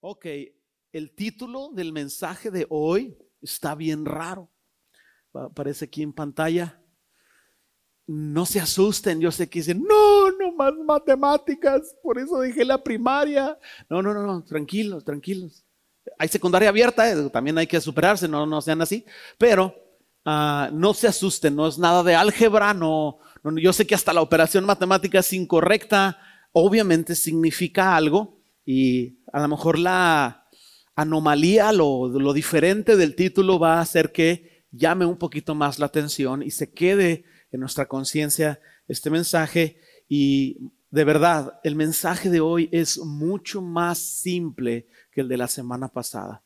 Ok, el título del mensaje de hoy está bien raro. Aparece aquí en pantalla. No se asusten, yo sé que dicen, no, no más matemáticas, por eso dejé la primaria. No, no, no, no, tranquilos, tranquilos. Hay secundaria abierta, eh, también hay que superarse, no, no sean así, pero ah, no se asusten, no es nada de álgebra, no, no, yo sé que hasta la operación matemática es incorrecta, obviamente significa algo y a lo mejor la anomalía, lo, lo diferente del título va a hacer que llame un poquito más la atención y se quede en nuestra conciencia este mensaje. Y de verdad, el mensaje de hoy es mucho más simple que el de la semana pasada.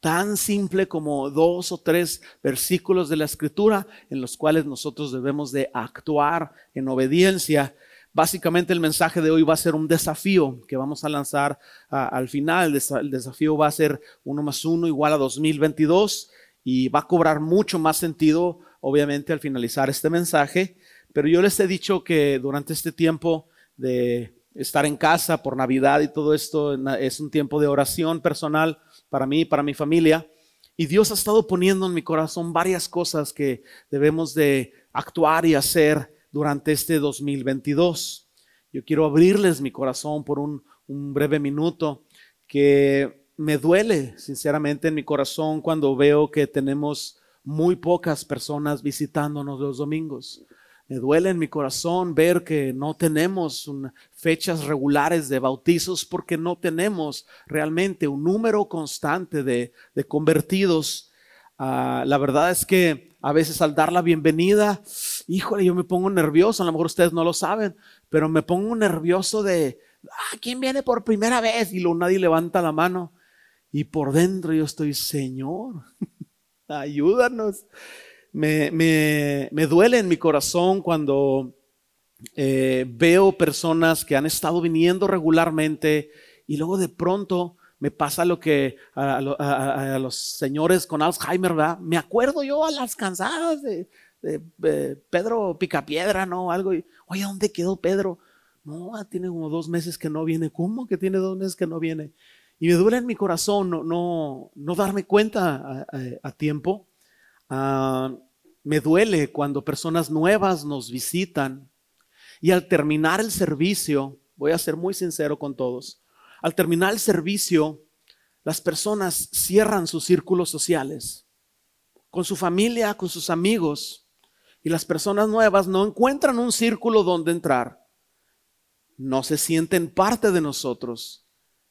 Tan simple como dos o tres versículos de la escritura en los cuales nosotros debemos de actuar en obediencia Básicamente el mensaje de hoy va a ser un desafío que vamos a lanzar al final. El desafío va a ser 1 más 1 igual a 2022 y va a cobrar mucho más sentido, obviamente, al finalizar este mensaje. Pero yo les he dicho que durante este tiempo de estar en casa por Navidad y todo esto es un tiempo de oración personal para mí y para mi familia. Y Dios ha estado poniendo en mi corazón varias cosas que debemos de actuar y hacer durante este 2022. Yo quiero abrirles mi corazón por un, breve minuto que me duele sinceramente en mi corazón cuando veo que tenemos muy pocas personas visitándonos los domingos. Me duele en mi corazón ver que no tenemos fechas regulares de bautizos porque no tenemos realmente un número constante de, convertidos. Ah, la verdad es que a veces al dar la bienvenida, híjole, yo me pongo nervioso, a lo mejor ustedes no lo saben, pero me pongo nervioso de, ah, ¿quién viene por primera vez? Y luego nadie levanta la mano. Y por dentro yo estoy, Señor, ayúdanos. Me, me, duele en mi corazón cuando eh, veo personas que han estado viniendo regularmente y luego de pronto me pasa lo que a, los señores con Alzheimer, ¿verdad? Me acuerdo yo a las cansadas de, Pedro Picapiedra, ¿no? Algo. Y, Oye, ¿dónde quedó Pedro? No, ah, tiene como dos meses que no viene. ¿Cómo que tiene dos meses que no viene? Y me duele en mi corazón no, no, no darme cuenta a, tiempo. Ah, me duele cuando personas nuevas nos visitan y al terminar el servicio, voy a ser muy sincero con todos, al terminar el servicio, las personas cierran sus círculos sociales con su familia, con sus amigos, y las personas nuevas no encuentran un círculo donde entrar. No se sienten parte de nosotros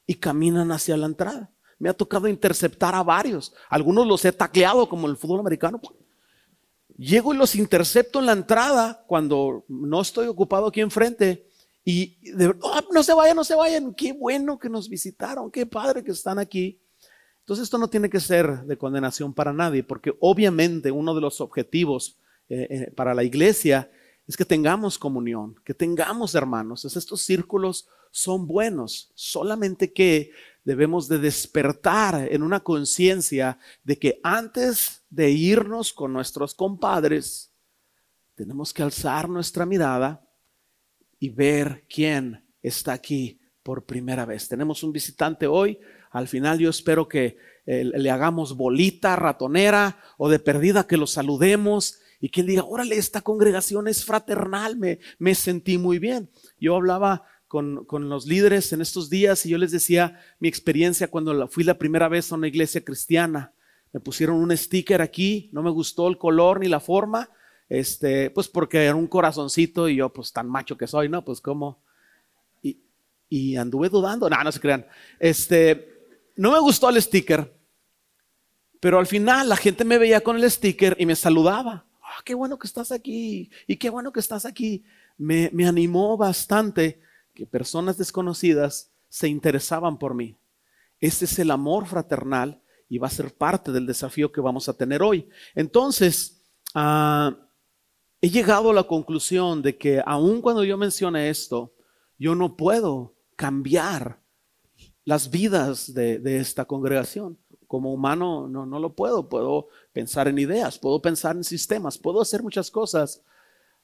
y caminan hacia la entrada. Me ha tocado interceptar a varios. Algunos los he tacleado como el fútbol americano. Llego y los intercepto en la entrada cuando no estoy ocupado aquí enfrente y oh, no se vayan, no se vayan, qué bueno que nos visitaron, qué padre que están aquí. Entonces esto no tiene que ser de condenación para nadie, porque obviamente uno de los objetivos eh, eh, para la iglesia es que tengamos comunión, que tengamos hermanos. estos círculos son buenos, solamente que debemos de despertar en una conciencia de que antes de irnos con nuestros compadres, tenemos que alzar nuestra mirada y ver quién está aquí por primera vez. Tenemos un visitante hoy. Al final yo espero que eh, le hagamos bolita, ratonera o de perdida que lo saludemos y que él diga, órale, esta congregación es fraternal, me, me sentí muy bien. Yo hablaba con, con, los líderes en estos días y yo les decía mi experiencia cuando fui la primera vez a una iglesia cristiana. Me pusieron un sticker aquí, no me gustó el color ni la forma, este, pues porque era un corazoncito y yo, pues tan macho que soy, ¿no? Pues como. Y, anduve dudando. No, no se crean. Este, no me gustó el sticker, pero al final la gente me veía con el sticker y me saludaba. Ah, qué bueno que estás aquí y qué bueno que estás aquí. Me, me animó bastante que personas desconocidas se interesaban por mí. Ese es el amor fraternal y va a ser parte del desafío que vamos a tener hoy. Entonces, ah, he llegado a la conclusión de que aun cuando yo mencione esto, yo no puedo cambiar las vidas de, esta congregación. Como humano no, no, lo puedo. Puedo pensar en ideas, puedo pensar en sistemas, puedo hacer muchas cosas.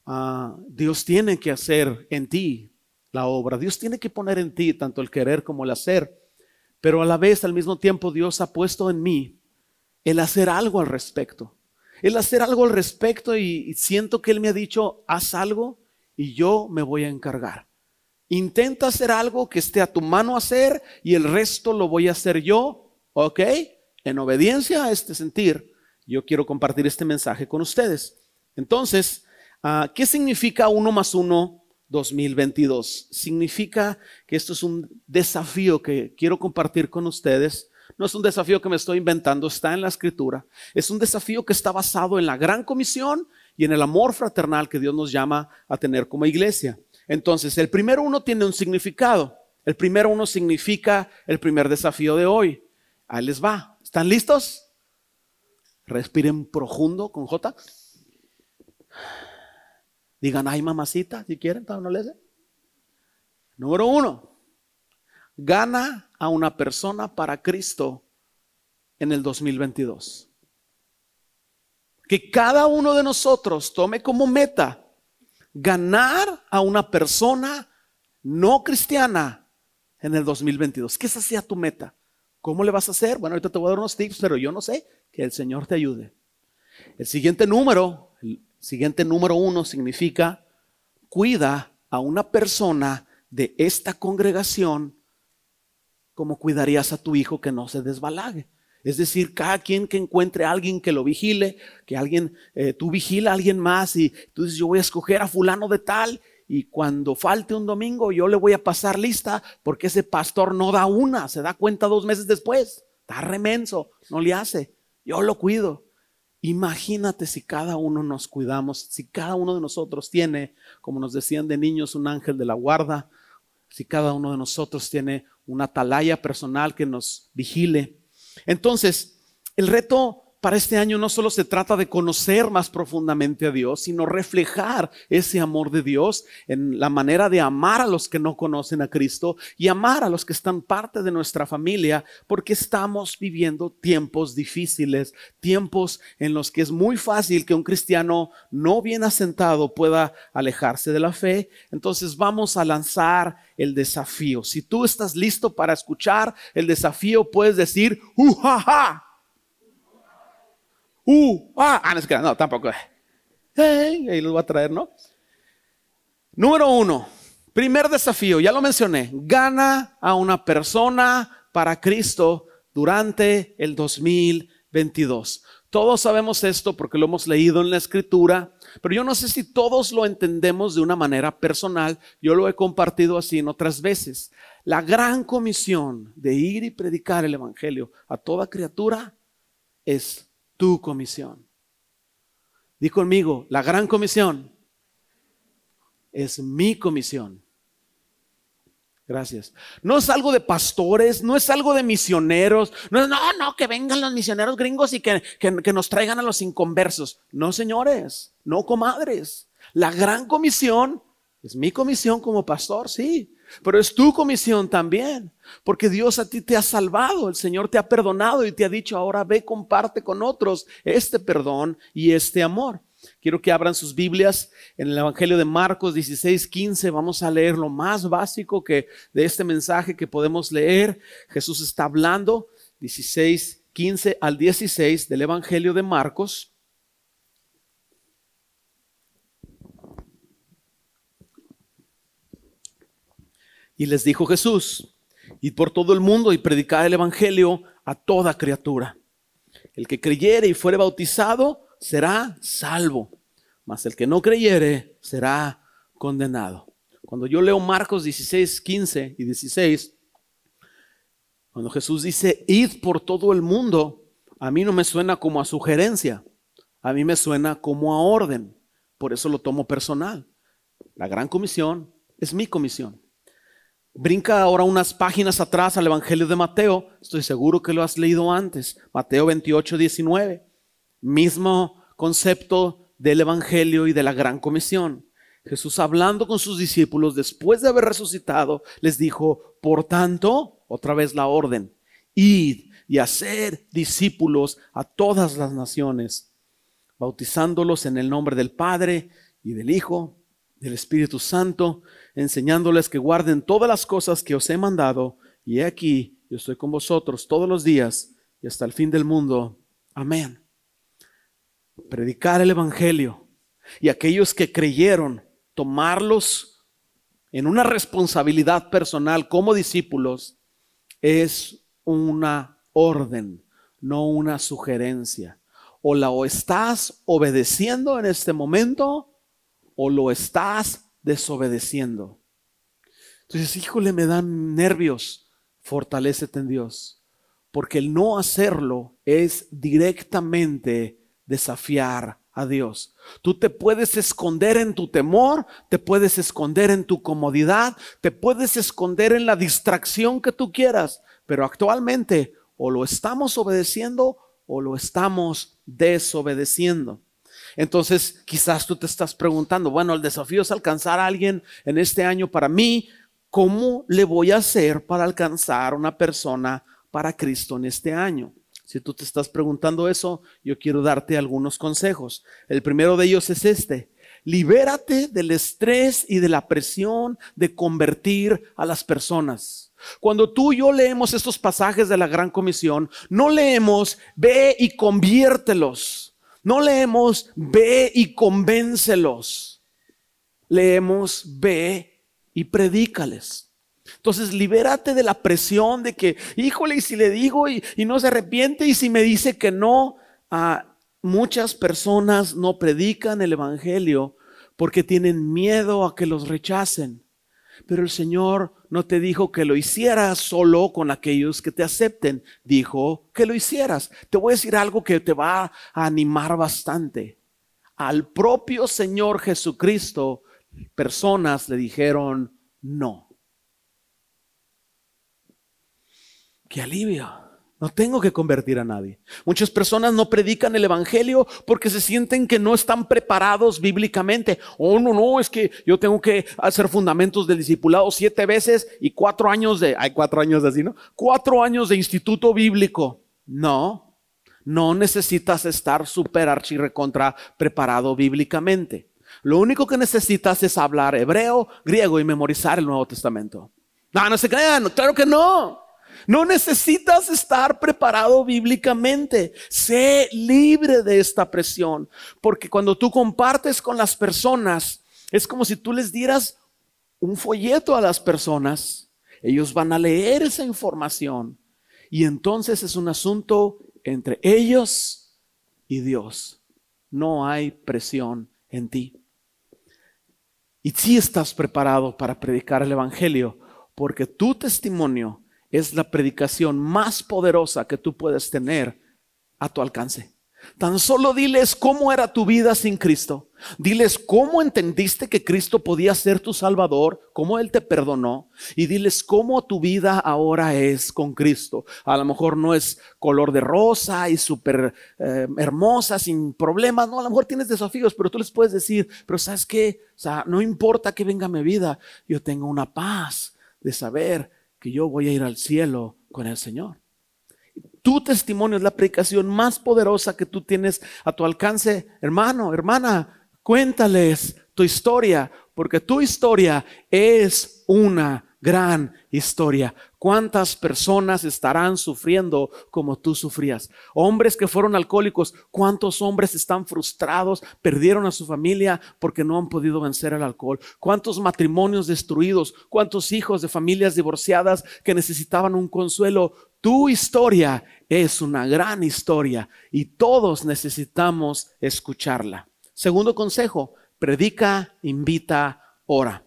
Ah, Dios tiene que hacer en ti la obra. Dios tiene que poner en ti tanto el querer como el hacer. pero a la vez, al mismo tiempo, Dios ha puesto en mí el hacer algo al respecto. El hacer algo al respecto y, siento que Él me ha dicho, haz algo y yo me voy a encargar. Intenta hacer algo que esté a tu mano hacer y el resto lo voy a hacer yo, ¿ok? En obediencia a este sentir, yo quiero compartir este mensaje con ustedes. Entonces, ah, ¿qué significa uno más uno 2022? Significa que esto es un desafío que quiero compartir con ustedes no es un desafío que me estoy inventando, está en la escritura. Es un desafío que está basado en la gran comisión y en el amor fraternal que Dios nos llama a tener como iglesia. Entonces, el primero uno tiene un significado. El primero uno significa el primer desafío de hoy. Ahí les va. ¿Están listos? Respiren profundo con J. Digan, ay mamacita, si quieren, no les Número uno, gana a una persona para Cristo en el 2022. Que cada uno de nosotros tome como meta ganar a una persona no cristiana en el 2022. Que esa sea tu meta. ¿Cómo le vas a hacer? Bueno, ahorita te voy a dar unos tips, pero yo no sé. Que el Señor te ayude. El siguiente número, el siguiente número uno significa cuida a una persona de esta congregación como cuidarías a tu hijo que no se desbalague. Es decir, cada quien que encuentre a alguien que lo vigile, que alguien, eh, tú vigila a alguien más y tú dices, yo voy a escoger a fulano de tal y cuando falte un domingo yo le voy a pasar lista porque ese pastor no da una, se da cuenta dos meses después. Está remenso, no le hace. Yo lo cuido. Imagínate si cada uno nos cuidamos, si cada uno de nosotros tiene, como nos decían de niños, un ángel de la guarda, si cada uno de nosotros tiene una atalaya personal que nos vigile. Entonces, el reto para este año no solo se trata de conocer más profundamente a Dios, sino reflejar ese amor de Dios en la manera de amar a los que no conocen a Cristo y amar a los que están parte de nuestra familia, porque estamos viviendo tiempos difíciles, tiempos en los que es muy fácil que un cristiano no bien asentado pueda alejarse de la fe. Entonces vamos a lanzar el desafío. Si tú estás listo para escuchar el desafío, puedes decir, ¡Ujaja! Uh, ah, ah, no, no, tampoco. ahí lo voy a traer, ¿no? Número uno, primer desafío, ya lo mencioné, gana a una persona para Cristo durante el 2022. Todos sabemos esto porque lo hemos leído en la escritura, pero yo no sé si todos lo entendemos de una manera personal. Yo lo he compartido así en otras veces. La gran comisión de ir y predicar el Evangelio a toda criatura es tu comisión. Di conmigo, la gran comisión es mi comisión. Gracias. No es algo de pastores, no es algo de misioneros. No, no, no, que vengan los misioneros gringos y que, que nos traigan a los inconversos. No, señores, no comadres. La gran comisión es mi comisión como pastor, sí. Pero es tu comisión también, porque Dios a ti te ha salvado, el Señor te ha perdonado y te ha dicho, ahora ve, comparte con otros este perdón y este amor. Quiero que abran sus Biblias en el Evangelio de Marcos 16, 15. Vamos a leer lo más básico que de este mensaje que podemos leer. Jesús está hablando 16, 15 al 16 del Evangelio de Marcos. Y les dijo Jesús, id por todo el mundo y predicad el Evangelio a toda criatura. El que creyere y fuere bautizado será salvo, mas el que no creyere será condenado. Cuando yo leo Marcos 16, 15 y 16, cuando Jesús dice, id por todo el mundo, a mí no me suena como a sugerencia, a mí me suena como a orden. Por eso lo tomo personal. La gran comisión es mi comisión. Brinca ahora unas páginas atrás al Evangelio de Mateo. Estoy seguro que lo has leído antes. Mateo 28, 19. Mismo concepto del Evangelio y de la gran comisión. Jesús hablando con sus discípulos después de haber resucitado, les dijo, por tanto, otra vez la orden, id y hacer discípulos a todas las naciones, bautizándolos en el nombre del Padre y del Hijo, del Espíritu Santo, enseñándoles que guarden todas las cosas que os he mandado, y aquí yo yo estoy con vosotros todos los días y hasta el fin del mundo. Amén. Predicar el Evangelio y aquellos que creyeron, tomarlos en una responsabilidad personal como discípulos, es una orden, no una sugerencia. O la o estás obedeciendo en este momento o lo estás desobedeciendo. Entonces, híjole, me dan nervios. Fortalécete en Dios. Porque el no hacerlo es directamente desafiar a Dios. Tú te puedes esconder en tu temor, te puedes esconder en tu comodidad, te puedes esconder en la distracción que tú quieras, pero actualmente o lo estamos obedeciendo o lo estamos desobedeciendo. Entonces, quizás tú te estás preguntando, bueno, el desafío es alcanzar a alguien en este año para mí. ¿Cómo le voy a hacer para alcanzar una persona para Cristo en este año? Si tú te estás preguntando eso, yo quiero darte algunos consejos. El primero de ellos es este. Libérate del estrés y de la presión de convertir a las personas. Cuando tú y yo leemos estos pasajes de la Gran Comisión, no leemos ve y conviértelos. No leemos ve y convéncelos. Leemos ve y predícales. Entonces, libérate de la presión de que, híjole, y si le digo y, no se arrepiente, y si me dice que no, a muchas personas no predican el Evangelio porque tienen miedo a que los rechacen. Pero el Señor no te dijo que lo hicieras solo con aquellos que te acepten, dijo que lo hicieras. Te voy a decir algo que te va a animar bastante. Al propio Señor Jesucristo, personas le dijeron no. Qué alivio. No tengo que convertir a nadie. Muchas personas no predican el Evangelio porque se sienten que no están preparados bíblicamente. Oh, no, no, es que yo tengo que hacer fundamentos del discipulado siete veces y cuatro años de, hay cuatro años de así, ¿no? Cuatro años de instituto bíblico. No, no necesitas estar súper archirrecontra preparado bíblicamente. Lo único que necesitas es hablar hebreo, griego y memorizar el Nuevo Testamento. No, no se crean, claro que no. No necesitas estar preparado bíblicamente. Sé libre de esta presión. Porque cuando tú compartes con las personas, es como si tú les dieras un folleto a las personas. Ellos van a leer esa información. Y entonces es un asunto entre ellos y Dios. No hay presión en ti. Y si estás preparado para predicar el Evangelio, porque tu testimonio es la predicación más poderosa que tú puedes tener a tu alcance. Tan solo diles cómo era tu vida sin Cristo. Diles cómo entendiste que Cristo podía ser tu Salvador, cómo Él te perdonó. Y diles cómo tu vida ahora es con Cristo. A lo mejor no es color de rosa y súper eh, hermosa, sin problemas. No, a lo mejor tienes desafíos, pero tú les puedes decir, pero ¿sabes qué? O sea, no importa que venga mi vida, yo tengo una paz de saber yo voy a ir al cielo con el Señor. Tu testimonio es la predicación más poderosa que tú tienes a tu alcance. Hermano, hermana, cuéntales tu historia, porque tu historia es una gran historia. ¿Cuántas personas estarán sufriendo como tú sufrías? Hombres que fueron alcohólicos, ¿cuántos hombres están frustrados, perdieron a su familia porque no han podido vencer el alcohol? ¿Cuántos matrimonios destruidos? ¿Cuántos hijos de familias divorciadas que necesitaban un consuelo? Tu historia es una gran historia y todos necesitamos escucharla. Segundo consejo, predica, invita, ora.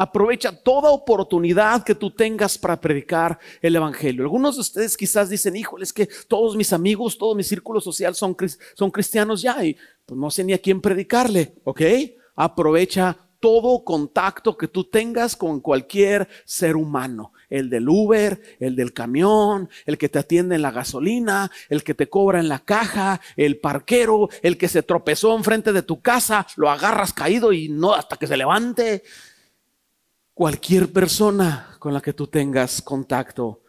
Aprovecha toda oportunidad que tú tengas para predicar el Evangelio. Algunos de ustedes quizás dicen, híjole, es que todos mis amigos, todo mi círculo social son, son cristianos ya y pues no sé ni a quién predicarle, ¿ok? Aprovecha todo contacto que tú tengas con cualquier ser humano. El del Uber, el del camión, el que te atiende en la gasolina, el que te cobra en la caja, el parquero, el que se tropezó enfrente de tu casa, lo agarras caído y no hasta que se levante cualquier persona con la que tú tengas contacto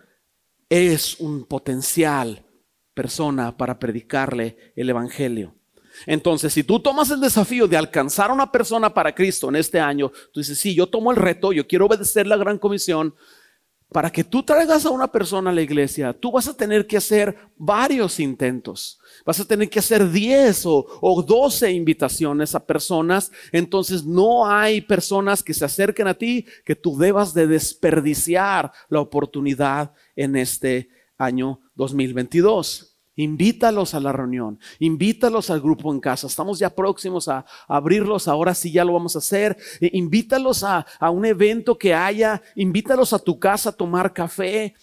es un potencial persona para predicarle el Evangelio. Entonces, si tú tomas el desafío de alcanzar a una persona para Cristo en este año, tú dices, sí, yo tomo el reto, yo quiero obedecer la gran comisión, para que tú traigas a una persona a la iglesia, tú vas a tener que hacer varios intentos. Vas a tener que hacer 10 o, o 12 invitaciones a personas. Entonces no hay personas que se acerquen a ti que tú debas de desperdiciar la oportunidad en este año 2022. Invítalos a la reunión, invítalos al grupo en casa. Estamos ya próximos a, abrirlos, ahora sí ya lo vamos a hacer. E, invítalos a, un evento que haya, invítalos a tu casa a tomar café.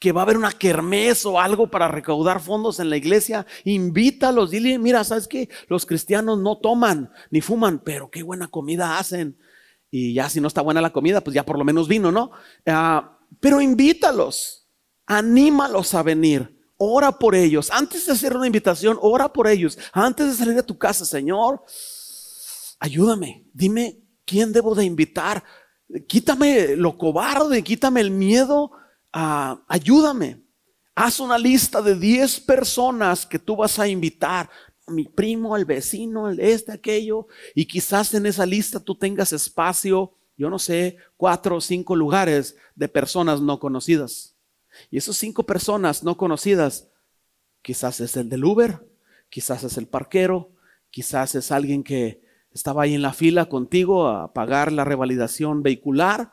que va a haber una kermés o algo para recaudar fondos en la iglesia, invítalos, dile, mira, ¿sabes qué? Los cristianos no toman ni fuman, pero qué buena comida hacen. Y ya si no está buena la comida, pues ya por lo menos vino, ¿no? Ah, pero invítalos anímalos a venir. Ora por ellos. Antes de hacer una invitación, ora por ellos. Antes de salir de tu casa, Señor, ayúdame. Dime quién debo de invitar. Quítame lo cobarde, quítame el miedo. Ah, ayúdame. Haz una lista de 10 personas que tú vas a invitar. Mi primo, el vecino, este, aquello. Y quizás en esa lista tú tengas espacio, yo no sé, cuatro o cinco lugares de personas no conocidas. Y esos cinco personas no conocidas, quizás es el del Uber, quizás es el parquero, quizás es alguien que estaba ahí en la fila contigo a pagar la revalidación vehicular.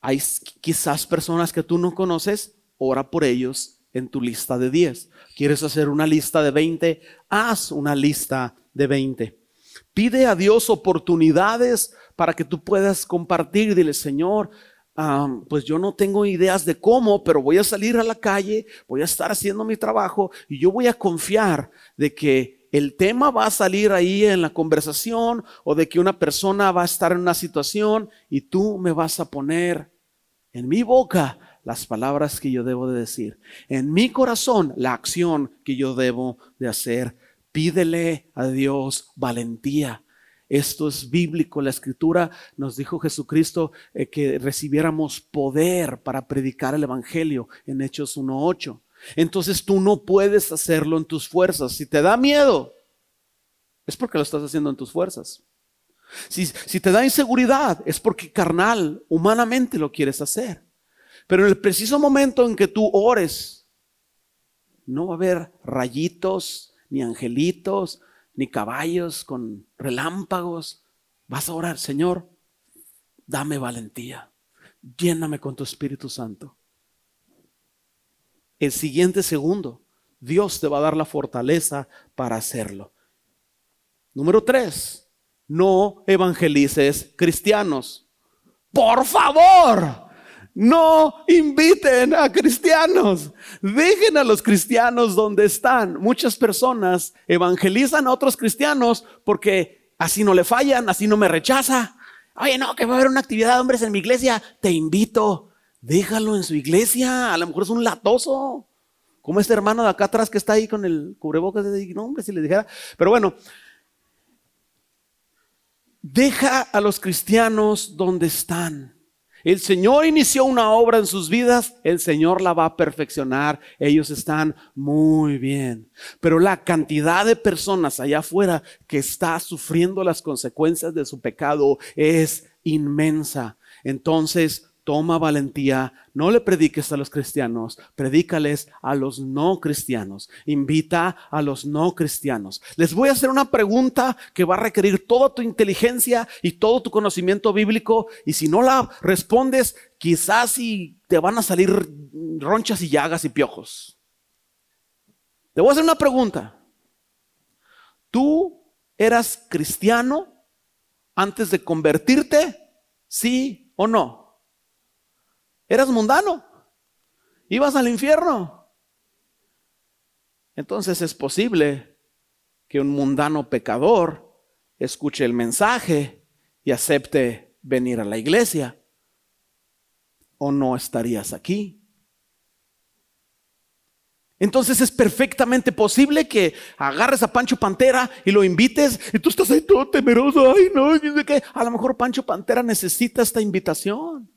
Hay quizás personas que tú no conoces, ora por ellos en tu lista de 10. ¿Quieres hacer una lista de 20? Haz una lista de 20. Pide a Dios oportunidades para que tú puedas compartir. Dile, Señor, pues yo no tengo ideas de cómo, pero voy a salir a la calle, voy a estar haciendo mi trabajo y yo voy a confiar de que el tema va a salir ahí en la conversación o de que una persona va a estar en una situación y tú me vas a poner en mi boca las palabras que yo debo de decir, en mi corazón la acción que yo debo de hacer. Pídele a Dios valentía esto es bíblico. La escritura nos dijo Jesucristo eh, que recibiéramos poder para predicar el Evangelio en Hechos 1.8. Entonces tú no puedes hacerlo en tus fuerzas. Si te da miedo, es porque lo estás haciendo en tus fuerzas. Si, si te da inseguridad, es porque carnal, humanamente lo quieres hacer. Pero en el preciso momento en que tú ores, no va a haber rayitos, ni angelitos, ni caballos con relámpagos. Vas a orar, Señor, dame valentía, lléname con tu Espíritu Santo. El siguiente segundo, Dios te va a dar la fortaleza para hacerlo. Número tres, no evangelices cristianos. Por favor, no inviten a cristianos. Dejen a los cristianos donde están. Muchas personas evangelizan a otros cristianos porque así no le fallan, así no me rechaza. Oye, no, que va a haber una actividad de hombres en mi iglesia. Te invito. Déjalo en su iglesia. A lo mejor es un latoso. Como este hermano de acá atrás que está ahí con el cubrebocas. No, hombre, si le dijera. Pero bueno, deja a los cristianos donde están. El Señor inició una obra en sus vidas, el Señor la va a perfeccionar. Ellos están muy bien. Pero la cantidad de personas allá afuera que está sufriendo las consecuencias de su pecado es inmensa. Entonces, toma valentía, no le prediques a los cristianos, predícales a los no cristianos, invita a los no cristianos. Les voy a hacer una pregunta que va a requerir toda tu inteligencia y todo tu conocimiento bíblico y si no la respondes, quizás si te van a salir ronchas y llagas y piojos. Te voy a hacer una pregunta. ¿Tú eras cristiano antes de convertirte? ¿Sí o no? Eras mundano. Ibas al infierno. Entonces es posible que un mundano pecador escuche el mensaje y acepte venir a la iglesia. ¿O no estarías aquí? Entonces es perfectamente posible que agarres a Pancho Pantera y lo invites y tú estás ahí todo temeroso. Ay, no, A lo mejor Pancho Pantera necesita esta invitación.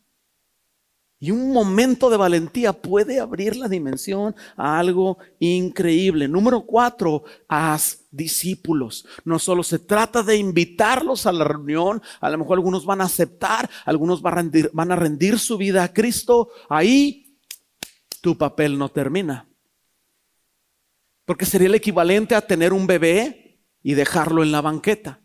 Y un momento de valentía puede abrir la dimensión a algo increíble. Número cuatro, haz discípulos. No solo se trata de invitarlos a la reunión, a lo mejor algunos van a aceptar, algunos van a rendir, van a rendir su vida a Cristo. Ahí tu papel no termina. Porque sería el equivalente a tener un bebé y dejarlo en la banqueta.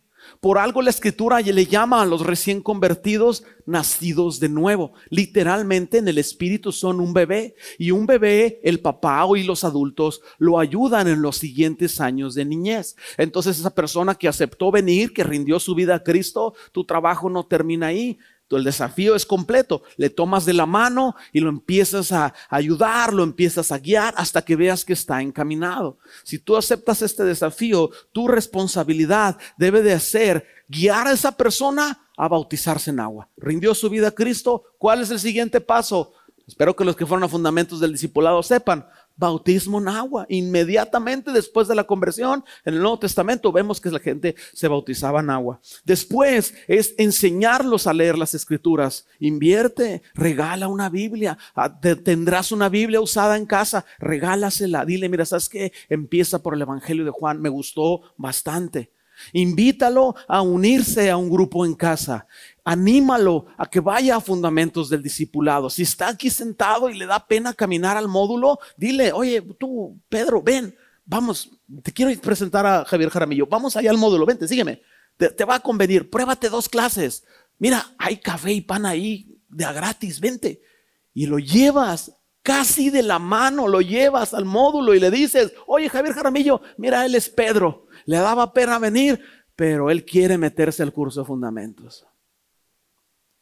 Por algo la escritura le llama a los recién convertidos nacidos de nuevo. Literalmente en el espíritu son un bebé. Y un bebé, el papá y los adultos lo ayudan en los siguientes años de niñez. Entonces esa persona que aceptó venir, que rindió su vida a Cristo, tu trabajo no termina ahí. El desafío es completo. Le tomas de la mano y lo empiezas a ayudar, lo empiezas a guiar hasta que veas que está encaminado. Si tú aceptas este desafío, tu responsabilidad debe de ser guiar a esa persona a bautizarse en agua. Rindió su vida a Cristo. ¿Cuál es el siguiente paso? Espero que los que fueron a fundamentos del discipulado sepan bautismo en agua. Inmediatamente después de la conversión, en el Nuevo Testamento vemos que la gente se bautizaba en agua. Después es enseñarlos a leer las escrituras. Invierte, regala una Biblia. Ah, tendrás una Biblia usada en casa, regálasela. Dile, mira, ¿sabes qué? Empieza por el Evangelio de Juan. Me gustó bastante. Invítalo a unirse a un grupo en casa. Anímalo a que vaya a fundamentos del discipulado. Si está aquí sentado y le da pena caminar al módulo, dile, oye, tú, Pedro, ven, vamos, te quiero presentar a Javier Jaramillo. Vamos allá al módulo, vente, sígueme. Te, va a convenir, pruébate dos clases. Mira, hay café y pan ahí de gratis, vente. Y lo llevas casi de la mano, lo llevas al módulo y le dices, oye Javier Jaramillo, mira, él es Pedro le daba pena venir, pero él quiere meterse al curso de fundamentos.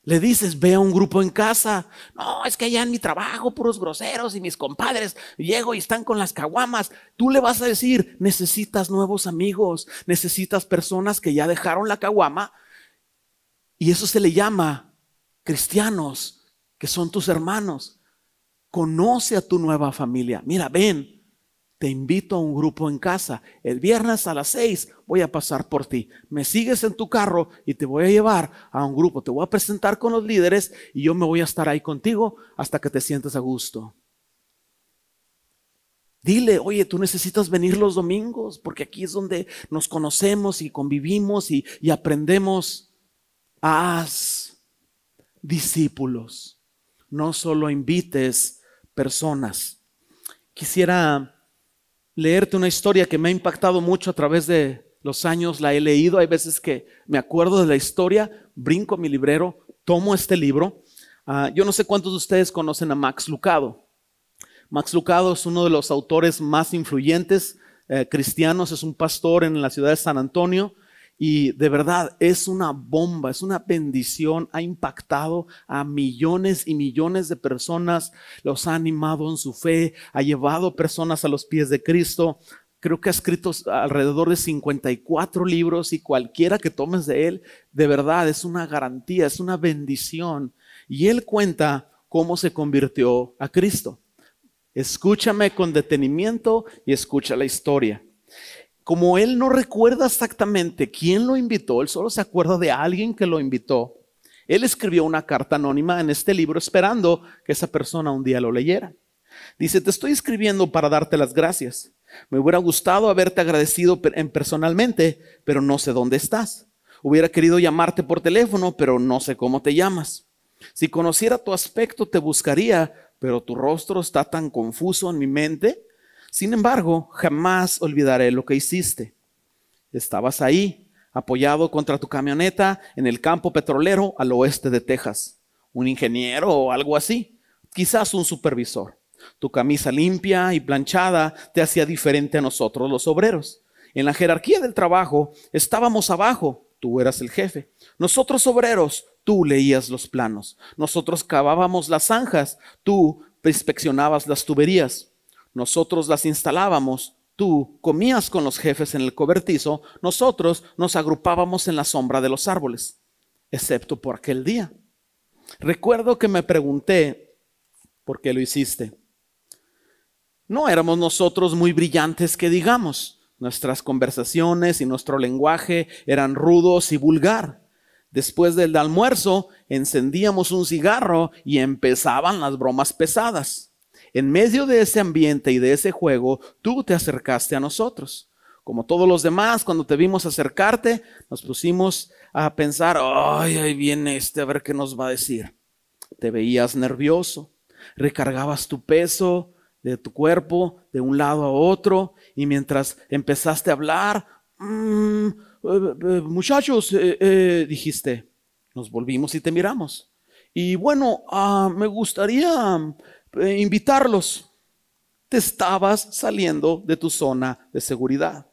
Le dices, ve a un grupo en casa. No, es que allá en mi trabajo, puros groseros y mis compadres, llego y están con las caguamas. Tú le vas a decir, necesitas nuevos amigos, necesitas personas que ya dejaron la caguama. Y eso se le llama cristianos, que son tus hermanos. Conoce a tu nueva familia. Mira, ven, te invito a un grupo en casa. El viernes a las seis voy a pasar por ti. Me sigues en tu carro y te voy a llevar a un grupo. Te voy a presentar con los líderes y yo me voy a estar ahí contigo hasta que te sientas a gusto. Dile, oye, tú necesitas venir los domingos porque aquí es donde nos conocemos y convivimos y, y aprendemos. Haz discípulos. No solo invites personas. Quisiera leerte una historia que me ha impactado mucho a través de los años, la he leído, hay veces que me acuerdo de la historia, brinco mi librero, tomo este libro. Ah, yo no sé cuántos de ustedes conocen a Max Lucado. Max Lucado es uno de los autores más influyentes eh, cristianos, es un pastor en la ciudad de San Antonio y de verdad es una bomba, es una bendición, ha impactado a millones y millones de personas, los ha animado en su fe, ha llevado personas a los pies de Cristo. Creo que ha escrito alrededor de 54 libros y cualquiera que tomes de él, de verdad es una garantía, es una bendición. Y él cuenta cómo se convirtió a Cristo. Escúchame con detenimiento y escucha la historia como él no recuerda exactamente quién lo invitó, él solo se acuerda de alguien que lo invitó, él escribió una carta anónima en este libro esperando que esa persona un día lo leyera. Dice, te estoy escribiendo para darte las gracias. Me hubiera gustado haberte agradecido personalmente, pero no sé dónde estás. Hubiera querido llamarte por teléfono, pero no sé cómo te llamas. Si conociera tu aspecto, te buscaría, pero tu rostro está tan confuso en mi mente sin embargo, jamás olvidaré lo que hiciste. Estabas ahí, apoyado contra tu camioneta en el campo petrolero al oeste de Texas. Un ingeniero o algo así. Quizás un supervisor. Tu camisa limpia y planchada te hacía diferente a nosotros los obreros. En la jerarquía del trabajo estábamos abajo, tú eras el jefe. Nosotros obreros, tú leías los planos. Nosotros cavábamos las zanjas, tú inspeccionabas las tuberías nosotros las instalábamos, tú comías con los jefes en el cobertizo, nosotros nos agrupábamos en la sombra de los árboles, excepto por aquel día. Recuerdo que me pregunté, ¿por qué lo hiciste? No éramos nosotros muy brillantes que digamos. Nuestras conversaciones y nuestro lenguaje eran rudos y vulgar. Después del almuerzo, encendíamos un cigarro y empezaban las bromas pesadas. En medio de ese ambiente y de ese juego, tú te acercaste a nosotros. Como todos los demás, cuando te vimos acercarte, nos pusimos a pensar, ay, ahí viene este, a ver qué nos va a decir. Te veías nervioso, recargabas tu peso de tu cuerpo de un lado a otro y mientras empezaste a hablar, mm, eh, eh, muchachos, eh, dijiste, nos volvimos y te miramos. Y bueno, ah, me gustaría invitarlos. Te estabas saliendo de tu zona de seguridad.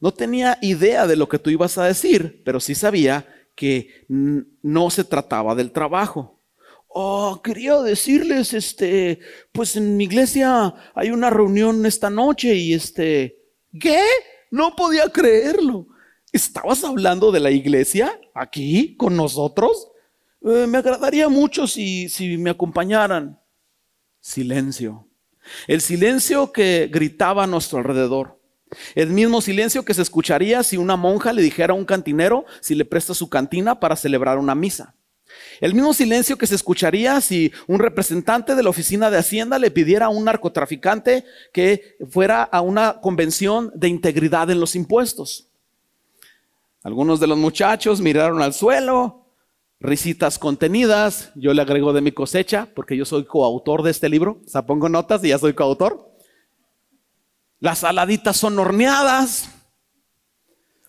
No tenía idea de lo que tú ibas a decir, pero sí sabía que no se trataba del trabajo. Oh, quería decirles, este, pues en mi iglesia hay una reunión esta noche y este, ¿qué? No podía creerlo. ¿Estabas hablando de la iglesia aquí con nosotros? Eh, me agradaría mucho si, si me acompañaran. Silencio. El silencio que gritaba a nuestro alrededor. El mismo silencio que se escucharía si una monja le dijera a un cantinero si le presta su cantina para celebrar una misa. El mismo silencio que se escucharía si un representante de la oficina de Hacienda le pidiera a un narcotraficante que fuera a una convención de integridad en los impuestos. Algunos de los muchachos miraron al suelo, risitas contenidas, yo le agrego de mi cosecha, porque yo soy coautor de este libro, o sea, pongo notas y ya soy coautor. Las saladitas son horneadas.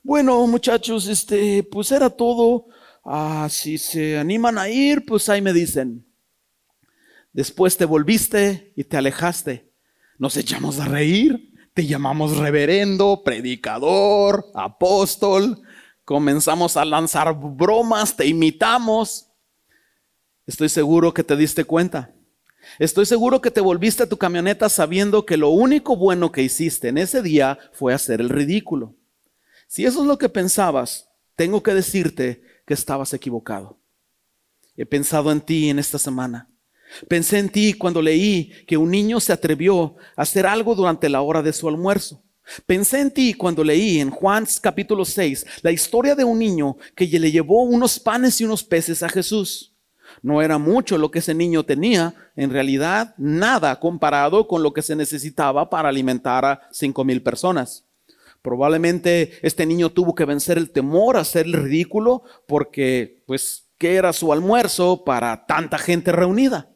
Bueno, muchachos, este, pues era todo. Ah, si se animan a ir, pues ahí me dicen. Después te volviste y te alejaste. Nos echamos a reír, te llamamos reverendo, predicador, apóstol. Comenzamos a lanzar bromas, te imitamos. Estoy seguro que te diste cuenta. Estoy seguro que te volviste a tu camioneta sabiendo que lo único bueno que hiciste en ese día fue hacer el ridículo. Si eso es lo que pensabas, tengo que decirte que estabas equivocado. He pensado en ti en esta semana. Pensé en ti cuando leí que un niño se atrevió a hacer algo durante la hora de su almuerzo. Pensé en ti cuando leí en Juan capítulo 6 la historia de un niño que le llevó unos panes y unos peces a Jesús. No era mucho lo que ese niño tenía, en realidad nada comparado con lo que se necesitaba para alimentar a cinco mil personas. Probablemente este niño tuvo que vencer el temor a hacer el ridículo porque, pues, ¿qué era su almuerzo para tanta gente reunida?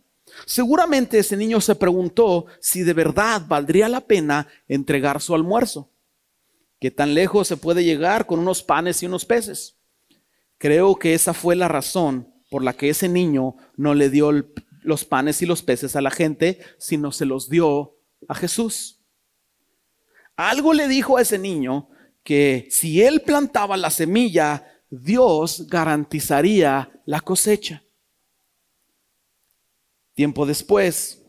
Seguramente ese niño se preguntó si de verdad valdría la pena entregar su almuerzo. ¿Qué tan lejos se puede llegar con unos panes y unos peces? Creo que esa fue la razón por la que ese niño no le dio los panes y los peces a la gente, sino se los dio a Jesús. Algo le dijo a ese niño que si él plantaba la semilla, Dios garantizaría la cosecha. Tiempo después,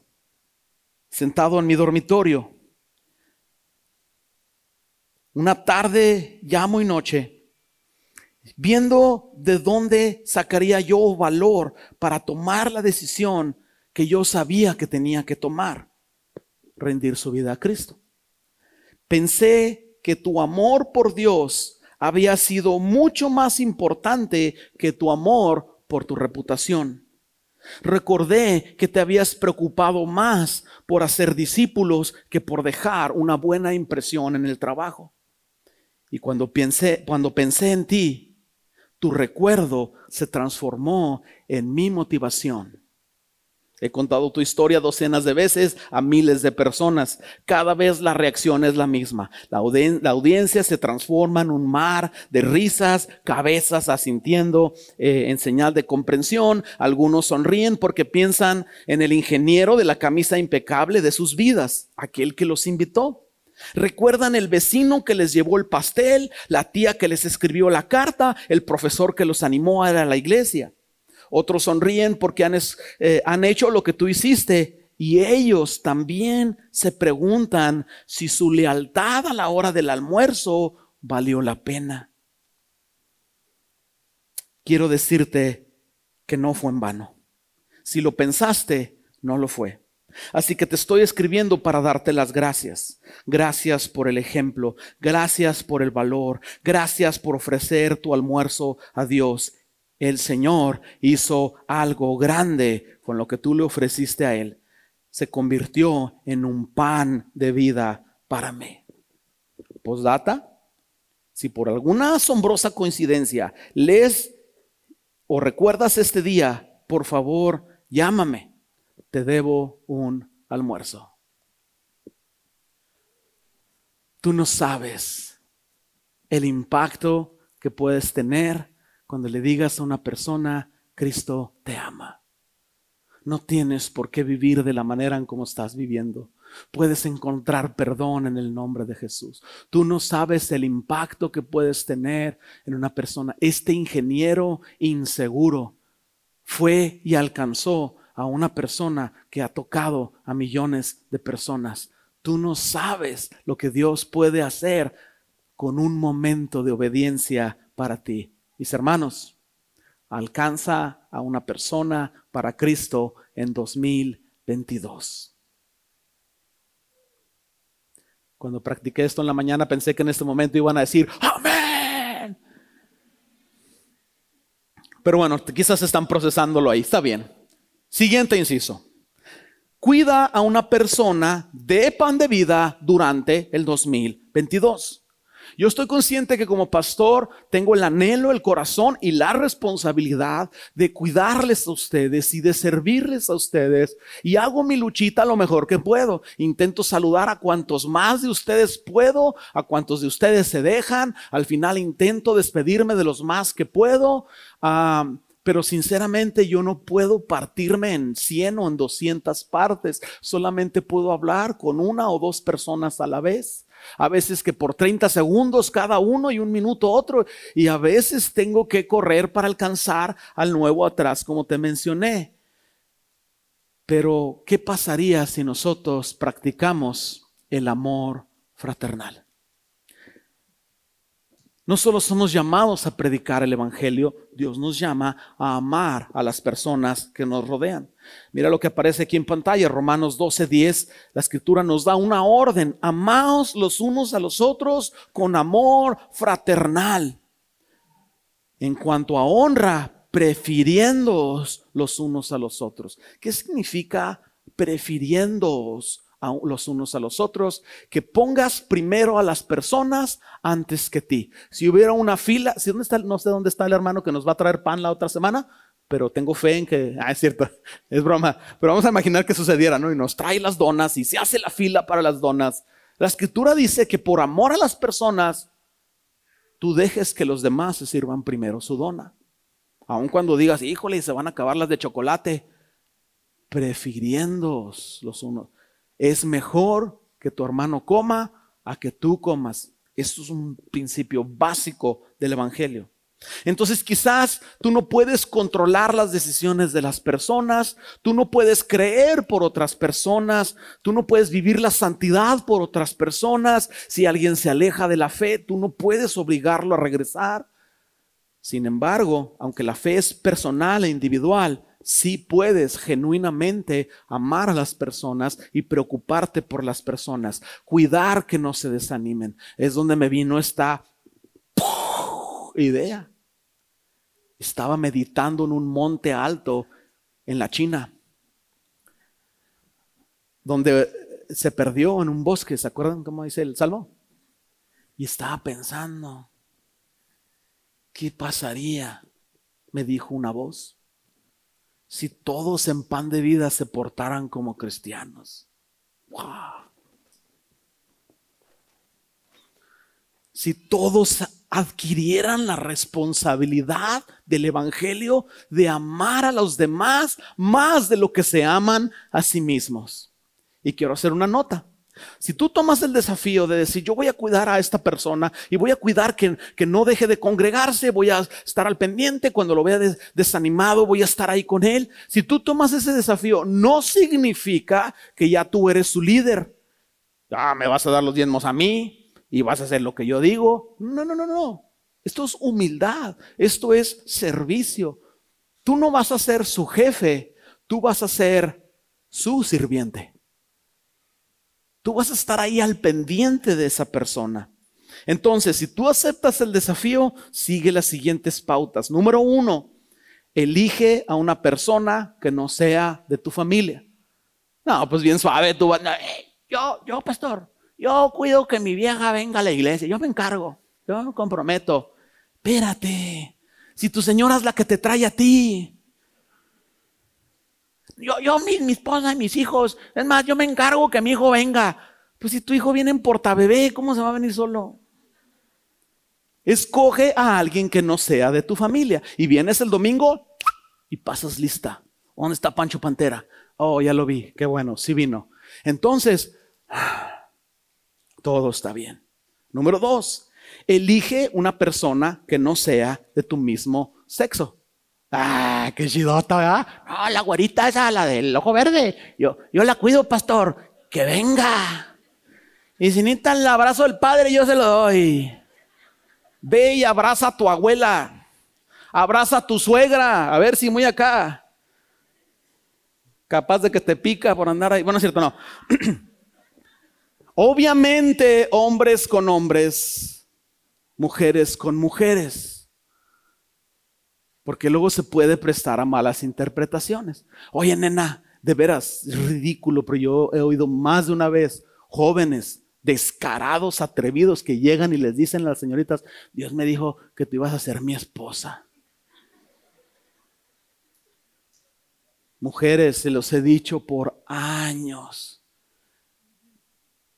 sentado en mi dormitorio, una tarde ya muy noche, viendo de dónde sacaría yo valor para tomar la decisión que yo sabía que tenía que tomar, rendir su vida a Cristo. Pensé que tu amor por Dios había sido mucho más importante que tu amor por tu reputación. Recordé que te habías preocupado más por hacer discípulos que por dejar una buena impresión en el trabajo. Y cuando pensé, cuando pensé en ti, tu recuerdo se transformó en mi motivación. He contado tu historia docenas de veces a miles de personas. Cada vez la reacción es la misma. La, audiencia se transforma en un mar de risas, cabezas asintiendo eh, en señal de comprensión. Algunos sonríen porque piensan en el ingeniero de la camisa impecable de sus vidas, aquel que los invitó. Recuerdan el vecino que les llevó el pastel, la tía que les escribió la carta, el profesor que los animó a ir a la iglesia. Otros sonríen porque han, eh, han hecho lo que tú hiciste y ellos también se preguntan si su lealtad a la hora del almuerzo valió la pena. Quiero decirte que no fue en vano. Si lo pensaste, no lo fue. Así que te estoy escribiendo para darte las gracias. Gracias por el ejemplo, gracias por el valor, gracias por ofrecer tu almuerzo a Dios. El Señor hizo algo grande con lo que tú le ofreciste a Él. Se convirtió en un pan de vida para mí. Postdata, si por alguna asombrosa coincidencia lees o recuerdas este día, por favor, llámame te debo un almuerzo. Tú no sabes el impacto que puedes tener cuando le digas a una persona, Cristo te ama. No tienes por qué vivir de la manera en como estás viviendo. Puedes encontrar perdón en el nombre de Jesús. Tú no sabes el impacto que puedes tener en una persona. Este ingeniero inseguro fue y alcanzó a una persona que ha tocado a millones de personas. Tú no sabes lo que Dios puede hacer con un momento de obediencia para ti. Mis hermanos, alcanza a una persona para Cristo en 2022. Cuando practiqué esto en la mañana pensé que en este momento iban a decir, amén. Pero bueno, quizás están procesándolo ahí, está bien. Siguiente inciso. Cuida a una persona de pan de vida durante el 2022. Yo estoy consciente que como pastor tengo el anhelo, el corazón y la responsabilidad de cuidarles a ustedes y de servirles a ustedes. Y hago mi luchita lo mejor que puedo. Intento saludar a cuantos más de ustedes puedo, a cuantos de ustedes se dejan. Al final intento despedirme de los más que puedo. Ah, pero sinceramente yo no puedo partirme en 100 o en 200 partes, solamente puedo hablar con una o dos personas a la vez. A veces que por 30 segundos cada uno y un minuto otro, y a veces tengo que correr para alcanzar al nuevo atrás, como te mencioné. Pero, ¿qué pasaría si nosotros practicamos el amor fraternal? No solo somos llamados a predicar el Evangelio, Dios nos llama a amar a las personas que nos rodean. Mira lo que aparece aquí en pantalla, Romanos 12:10. La escritura nos da una orden, amaos los unos a los otros con amor fraternal. En cuanto a honra, prefiriéndoos los unos a los otros. ¿Qué significa prefiriéndoos los unos a los otros, que pongas primero a las personas antes que ti. Si hubiera una fila, si dónde está, no sé dónde está el hermano que nos va a traer pan la otra semana, pero tengo fe en que, ah, es cierto, es broma, pero vamos a imaginar que sucediera, ¿no? Y nos trae las donas y se hace la fila para las donas. La escritura dice que por amor a las personas, tú dejes que los demás se sirvan primero su dona. Aun cuando digas, híjole, se van a acabar las de chocolate, prefiriendo los unos es mejor que tu hermano coma a que tú comas. Esto es un principio básico del Evangelio. Entonces quizás tú no puedes controlar las decisiones de las personas, tú no puedes creer por otras personas, tú no puedes vivir la santidad por otras personas. Si alguien se aleja de la fe, tú no puedes obligarlo a regresar. Sin embargo, aunque la fe es personal e individual, si puedes genuinamente amar a las personas y preocuparte por las personas, cuidar que no se desanimen. Es donde me vino esta idea. Estaba meditando en un monte alto en la China, donde se perdió en un bosque, ¿se acuerdan cómo dice el Salmo? Y estaba pensando, ¿qué pasaría? Me dijo una voz si todos en pan de vida se portaran como cristianos. Si todos adquirieran la responsabilidad del Evangelio de amar a los demás más de lo que se aman a sí mismos. Y quiero hacer una nota. Si tú tomas el desafío de decir, yo voy a cuidar a esta persona y voy a cuidar que, no deje de congregarse, voy a estar al pendiente, cuando lo vea desanimado, voy a estar ahí con él. Si tú tomas ese desafío, no significa que ya tú eres su líder. Ah, me vas a dar los diezmos a mí y vas a hacer lo que yo digo. No, no, no, no. Esto es humildad, esto es servicio. Tú no vas a ser su jefe, tú vas a ser su sirviente. Tú vas a estar ahí al pendiente de esa persona. Entonces, si tú aceptas el desafío, sigue las siguientes pautas. Número uno, elige a una persona que no sea de tu familia. No, pues bien suave, tú vas, yo, yo, pastor, yo cuido que mi vieja venga a la iglesia, yo me encargo, yo me comprometo. Espérate, si tu señora es la que te trae a ti. Yo, yo, mi, mi esposa y mis hijos, es más, yo me encargo que mi hijo venga. Pues si tu hijo viene en portabebé, ¿cómo se va a venir solo? Escoge a alguien que no sea de tu familia. Y vienes el domingo y pasas lista. ¿Dónde está Pancho Pantera? Oh, ya lo vi. Qué bueno, sí vino. Entonces, todo está bien. Número dos, elige una persona que no sea de tu mismo sexo. Ah, qué chidota, ¿verdad? No, la güerita esa, la del ojo verde. Yo, yo la cuido, pastor. Que venga. Y si necesitan el abrazo del padre, yo se lo doy. Ve y abraza a tu abuela. Abraza a tu suegra. A ver si muy acá. Capaz de que te pica por andar ahí. Bueno, es cierto, no. Obviamente, hombres con hombres, mujeres con mujeres. Porque luego se puede prestar a malas interpretaciones. Oye, nena, de veras, es ridículo, pero yo he oído más de una vez jóvenes descarados, atrevidos que llegan y les dicen a las señoritas, Dios me dijo que tú ibas a ser mi esposa. Mujeres, se los he dicho por años.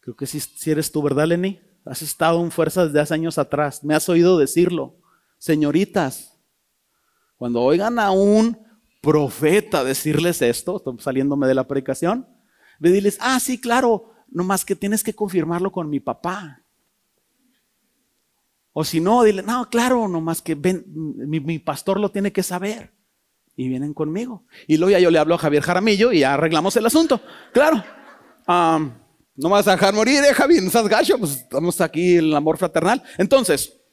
Creo que si, si eres tú, ¿verdad, Lenny? Has estado en fuerza desde hace años atrás. Me has oído decirlo. Señoritas, cuando oigan a un profeta decirles esto, estoy saliéndome de la predicación, ve diles, ah, sí, claro, no más que tienes que confirmarlo con mi papá. O si no, dile, no, claro, no más que ven, mi, pastor lo tiene que saber. Y vienen conmigo. Y luego ya yo le hablo a Javier Jaramillo y ya arreglamos el asunto. Claro. no me vas a dejar morir, eh, Javier, no seas gacho, pues estamos aquí en el amor fraternal. Entonces,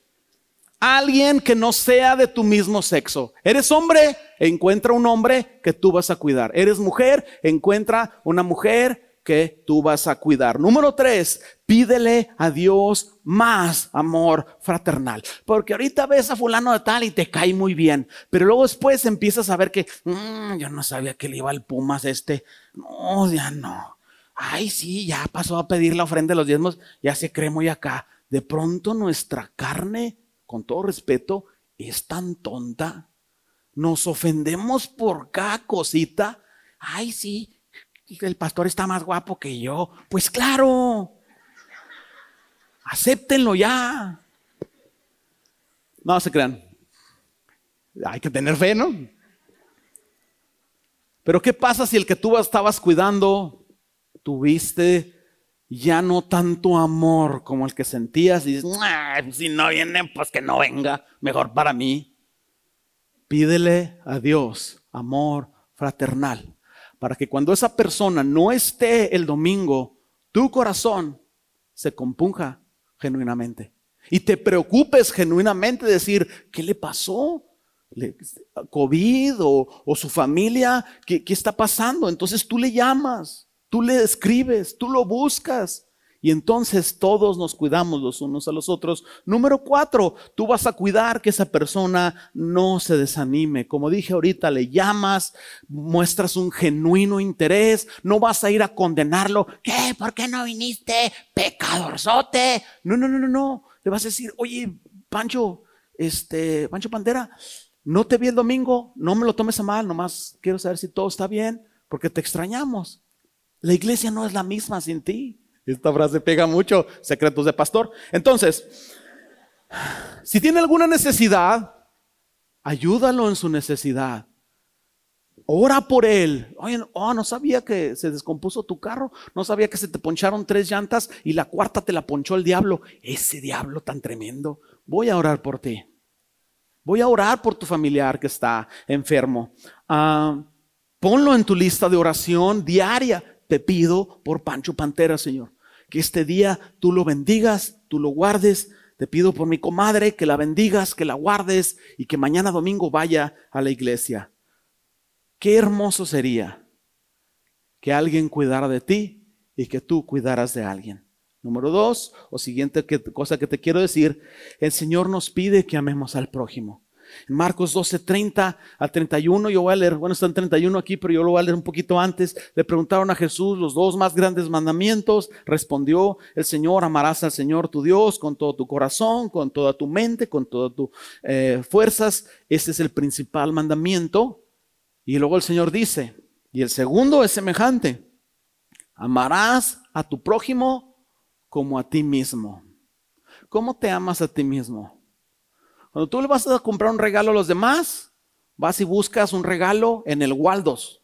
alguien que no sea de tu mismo sexo. Eres hombre, encuentra un hombre que tú vas a cuidar. Eres mujer, encuentra una mujer que tú vas a cuidar. Número tres, pídele a Dios más amor fraternal. Porque ahorita ves a fulano de tal y te cae muy bien, pero luego después empiezas a ver que, mm, yo no sabía que le iba al Pumas este. No, ya no. Ay, sí, ya pasó a pedir la ofrenda de los diezmos, ya se cree muy acá. De pronto nuestra carne, con todo respeto, es tan tonta. Nos ofendemos por cada cosita. Ay, sí, el pastor está más guapo que yo. Pues claro, acéptenlo ya. No se crean. Hay que tener fe, ¿no? Pero ¿qué pasa si el que tú estabas cuidando tuviste ya no tanto amor como el que sentías y dices, si no viene, pues que no venga, mejor para mí. Pídele a Dios amor fraternal para que cuando esa persona no esté el domingo, tu corazón se compunja genuinamente. Y te preocupes genuinamente de decir, ¿qué le pasó? ¿COVID o, su familia? ¿Qué, ¿Qué está pasando? Entonces tú le llamas, tú le escribes, tú lo buscas. Y entonces todos nos cuidamos los unos a los otros. Número cuatro, tú vas a cuidar que esa persona no se desanime. Como dije ahorita, le llamas, muestras un genuino interés, no vas a ir a condenarlo. ¿Qué? ¿Por qué no viniste? Pecadorzote. No, no, no, no, no. Le vas a decir, oye, Pancho, este, Pancho Pantera, no te vi el domingo, no me lo tomes a mal, nomás quiero saber si todo está bien, porque te extrañamos. La iglesia no es la misma sin ti. Esta frase pega mucho, secretos de pastor. Entonces, si tiene alguna necesidad, ayúdalo en su necesidad. Ora por él. Oye, oh, no sabía que se descompuso tu carro. No sabía que se te poncharon tres llantas y la cuarta te la ponchó el diablo. Ese diablo tan tremendo. Voy a orar por ti. Voy a orar por tu familiar que está enfermo. Ah, ponlo en tu lista de oración diaria te pido por Pancho Pantera, Señor, que este día tú lo bendigas, tú lo guardes. Te pido por mi comadre que la bendigas, que la guardes y que mañana domingo vaya a la iglesia. Qué hermoso sería que alguien cuidara de ti y que tú cuidaras de alguien. Número dos, o siguiente cosa que te quiero decir, el Señor nos pide que amemos al prójimo. En Marcos 12, 30 a 31, yo voy a leer, bueno, está en 31 aquí, pero yo lo voy a leer un poquito antes. Le preguntaron a Jesús los dos más grandes mandamientos. Respondió el Señor, amarás al Señor tu Dios con todo tu corazón, con toda tu mente, con todas tus eh, fuerzas. Este es el principal mandamiento. Y luego el Señor dice, y el segundo es semejante, amarás a tu prójimo como a ti mismo. ¿Cómo te amas a ti mismo? Cuando tú le vas a comprar un regalo a los demás, vas y buscas un regalo en el Waldos.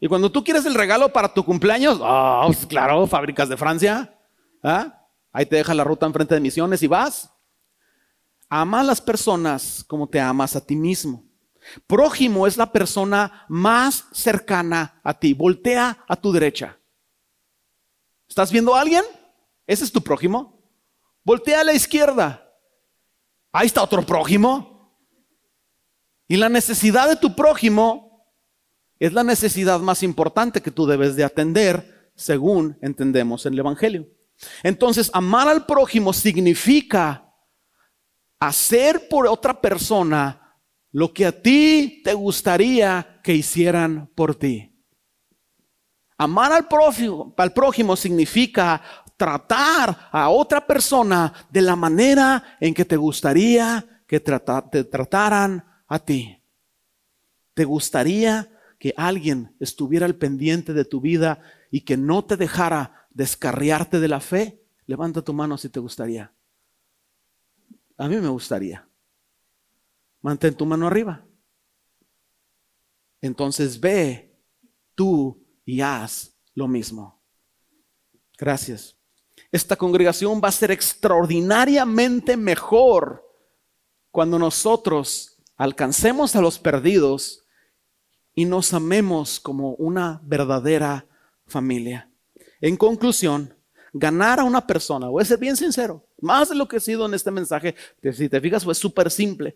Y cuando tú quieres el regalo para tu cumpleaños, oh, claro, fábricas de Francia, ¿ah? ahí te deja la ruta enfrente de misiones y vas. Ama a las personas como te amas a ti mismo. Prójimo es la persona más cercana a ti. Voltea a tu derecha. ¿Estás viendo a alguien? Ese es tu prójimo. Voltea a la izquierda. Ahí está otro prójimo. Y la necesidad de tu prójimo es la necesidad más importante que tú debes de atender según entendemos en el Evangelio. Entonces, amar al prójimo significa hacer por otra persona lo que a ti te gustaría que hicieran por ti. Amar al prójimo, al prójimo significa tratar a otra persona de la manera en que te gustaría que te trataran a ti. ¿Te gustaría que alguien estuviera al pendiente de tu vida y que no te dejara descarriarte de la fe? Levanta tu mano si te gustaría. A mí me gustaría. Mantén tu mano arriba. Entonces ve tú y haz lo mismo. Gracias. Esta congregación va a ser extraordinariamente mejor cuando nosotros alcancemos a los perdidos y nos amemos como una verdadera familia. En conclusión, ganar a una persona, voy a ser bien sincero, más de lo que he sido en este mensaje, si te fijas, fue súper simple.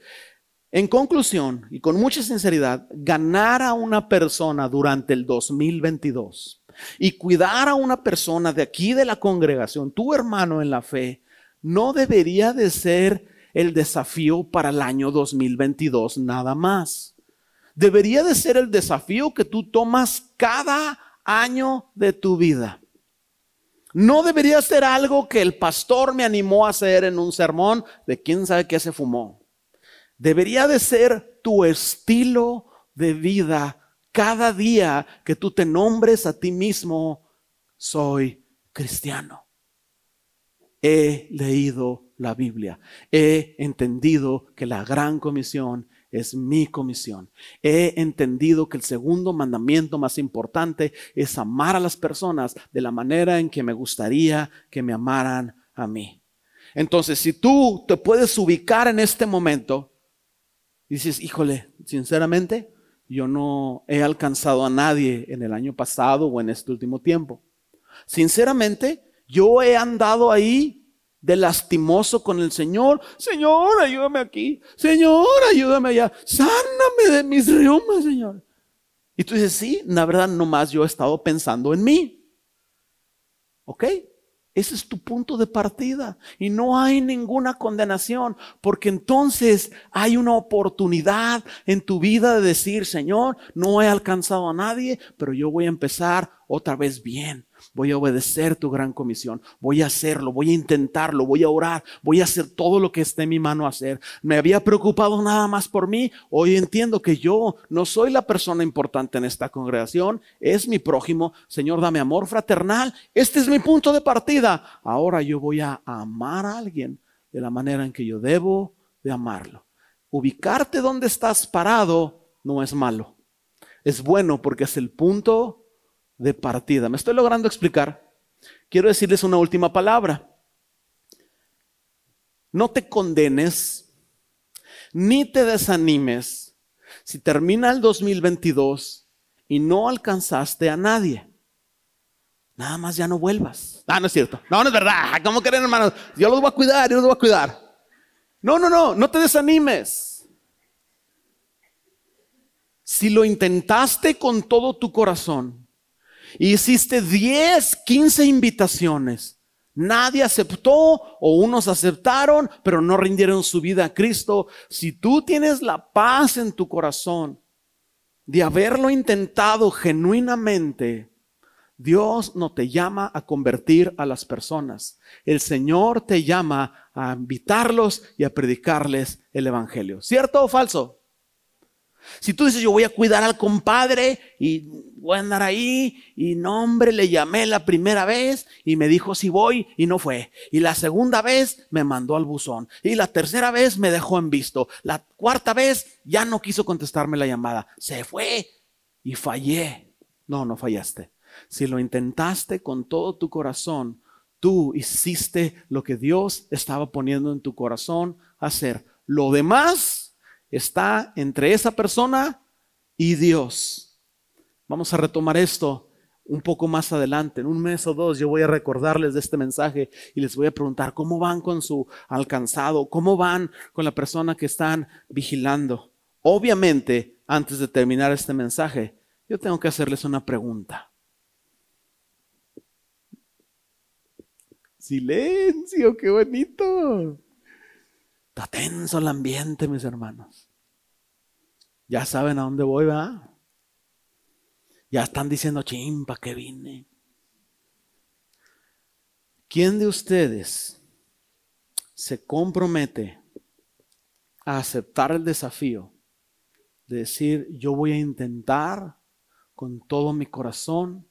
En conclusión, y con mucha sinceridad, ganar a una persona durante el 2022 y cuidar a una persona de aquí de la congregación, tu hermano en la fe, no debería de ser el desafío para el año 2022 nada más. Debería de ser el desafío que tú tomas cada año de tu vida. No debería ser algo que el pastor me animó a hacer en un sermón de quién sabe qué se fumó. Debería de ser tu estilo de vida cada día que tú te nombres a ti mismo, soy cristiano. He leído la Biblia. He entendido que la gran comisión es mi comisión. He entendido que el segundo mandamiento más importante es amar a las personas de la manera en que me gustaría que me amaran a mí. Entonces, si tú te puedes ubicar en este momento, dices, híjole, sinceramente, yo no he alcanzado a nadie en el año pasado o en este último tiempo. Sinceramente, yo he andado ahí de lastimoso con el Señor. Señor, ayúdame aquí. Señor, ayúdame allá. Sáname de mis reumas, Señor. Y tú dices, sí, la verdad, nomás yo he estado pensando en mí. ¿Ok? Ese es tu punto de partida. Y no hay ninguna condenación, porque entonces hay una oportunidad en tu vida de decir, Señor, no he alcanzado a nadie, pero yo voy a empezar otra vez bien voy a obedecer tu gran comisión, voy a hacerlo, voy a intentarlo, voy a orar, voy a hacer todo lo que esté en mi mano hacer. Me había preocupado nada más por mí, hoy entiendo que yo no soy la persona importante en esta congregación, es mi prójimo, Señor, dame amor fraternal, este es mi punto de partida, ahora yo voy a amar a alguien de la manera en que yo debo de amarlo. Ubicarte donde estás parado no es malo. Es bueno porque es el punto de partida. ¿Me estoy logrando explicar? Quiero decirles una última palabra. No te condenes ni te desanimes si termina el 2022 y no alcanzaste a nadie. Nada más ya no vuelvas. Ah, no es cierto. No, no es verdad. ¿Cómo creen, hermanos? Yo los voy a cuidar, yo los voy a cuidar. No, no, no, no te desanimes. Si lo intentaste con todo tu corazón, hiciste 10, 15 invitaciones, nadie aceptó o unos aceptaron, pero no rindieron su vida a Cristo. Si tú tienes la paz en tu corazón de haberlo intentado genuinamente, Dios no te llama a convertir a las personas. El Señor te llama a invitarlos y a predicarles el Evangelio. ¿Cierto o falso? Si tú dices, yo voy a cuidar al compadre y voy a andar ahí, y no, le llamé la primera vez y me dijo si voy y no fue. Y la segunda vez me mandó al buzón. Y la tercera vez me dejó en visto. La cuarta vez ya no quiso contestarme la llamada. Se fue y fallé. No, no fallaste. Si lo intentaste con todo tu corazón, tú hiciste lo que Dios estaba poniendo en tu corazón hacer. Lo demás está entre esa persona y Dios. Vamos a retomar esto un poco más adelante. En un mes o dos yo voy a recordarles de este mensaje y les voy a preguntar cómo van con su alcanzado, cómo van con la persona que están vigilando. Obviamente, antes de terminar este mensaje, yo tengo que hacerles una pregunta. Silencio, qué bonito. Está tenso el ambiente, mis hermanos. Ya saben a dónde voy, va. Ya están diciendo, chimpa, que vine. ¿Quién de ustedes se compromete a aceptar el desafío de decir, yo voy a intentar con todo mi corazón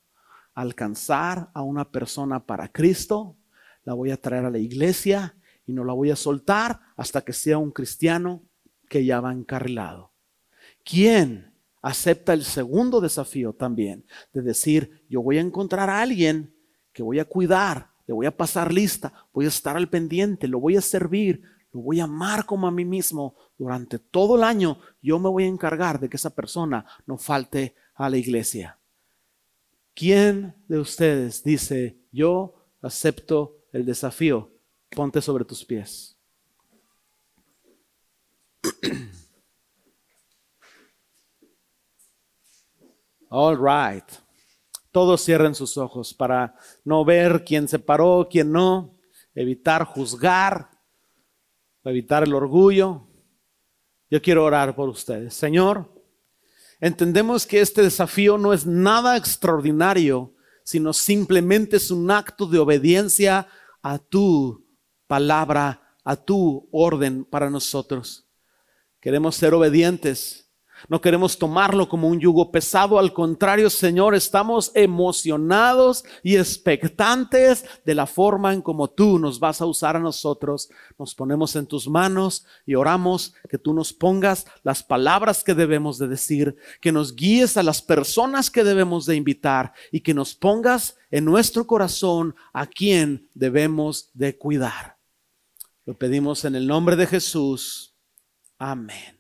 alcanzar a una persona para Cristo, la voy a traer a la iglesia y no la voy a soltar hasta que sea un cristiano que ya va encarrilado. ¿Quién acepta el segundo desafío también de decir, yo voy a encontrar a alguien que voy a cuidar, le voy a pasar lista, voy a estar al pendiente, lo voy a servir, lo voy a amar como a mí mismo durante todo el año, yo me voy a encargar de que esa persona no falte a la iglesia. ¿Quién de ustedes dice, yo acepto el desafío Ponte sobre tus pies. All right. Todos cierren sus ojos para no ver quién se paró, quién no, evitar juzgar, evitar el orgullo. Yo quiero orar por ustedes. Señor, entendemos que este desafío no es nada extraordinario, sino simplemente es un acto de obediencia a tu palabra, a tu orden para nosotros. Queremos ser obedientes. No queremos tomarlo como un yugo pesado, al contrario, Señor, estamos emocionados y expectantes de la forma en como tú nos vas a usar a nosotros. Nos ponemos en tus manos y oramos que tú nos pongas las palabras que debemos de decir, que nos guíes a las personas que debemos de invitar y que nos pongas en nuestro corazón a quien debemos de cuidar. Lo pedimos en el nombre de Jesús. Amén.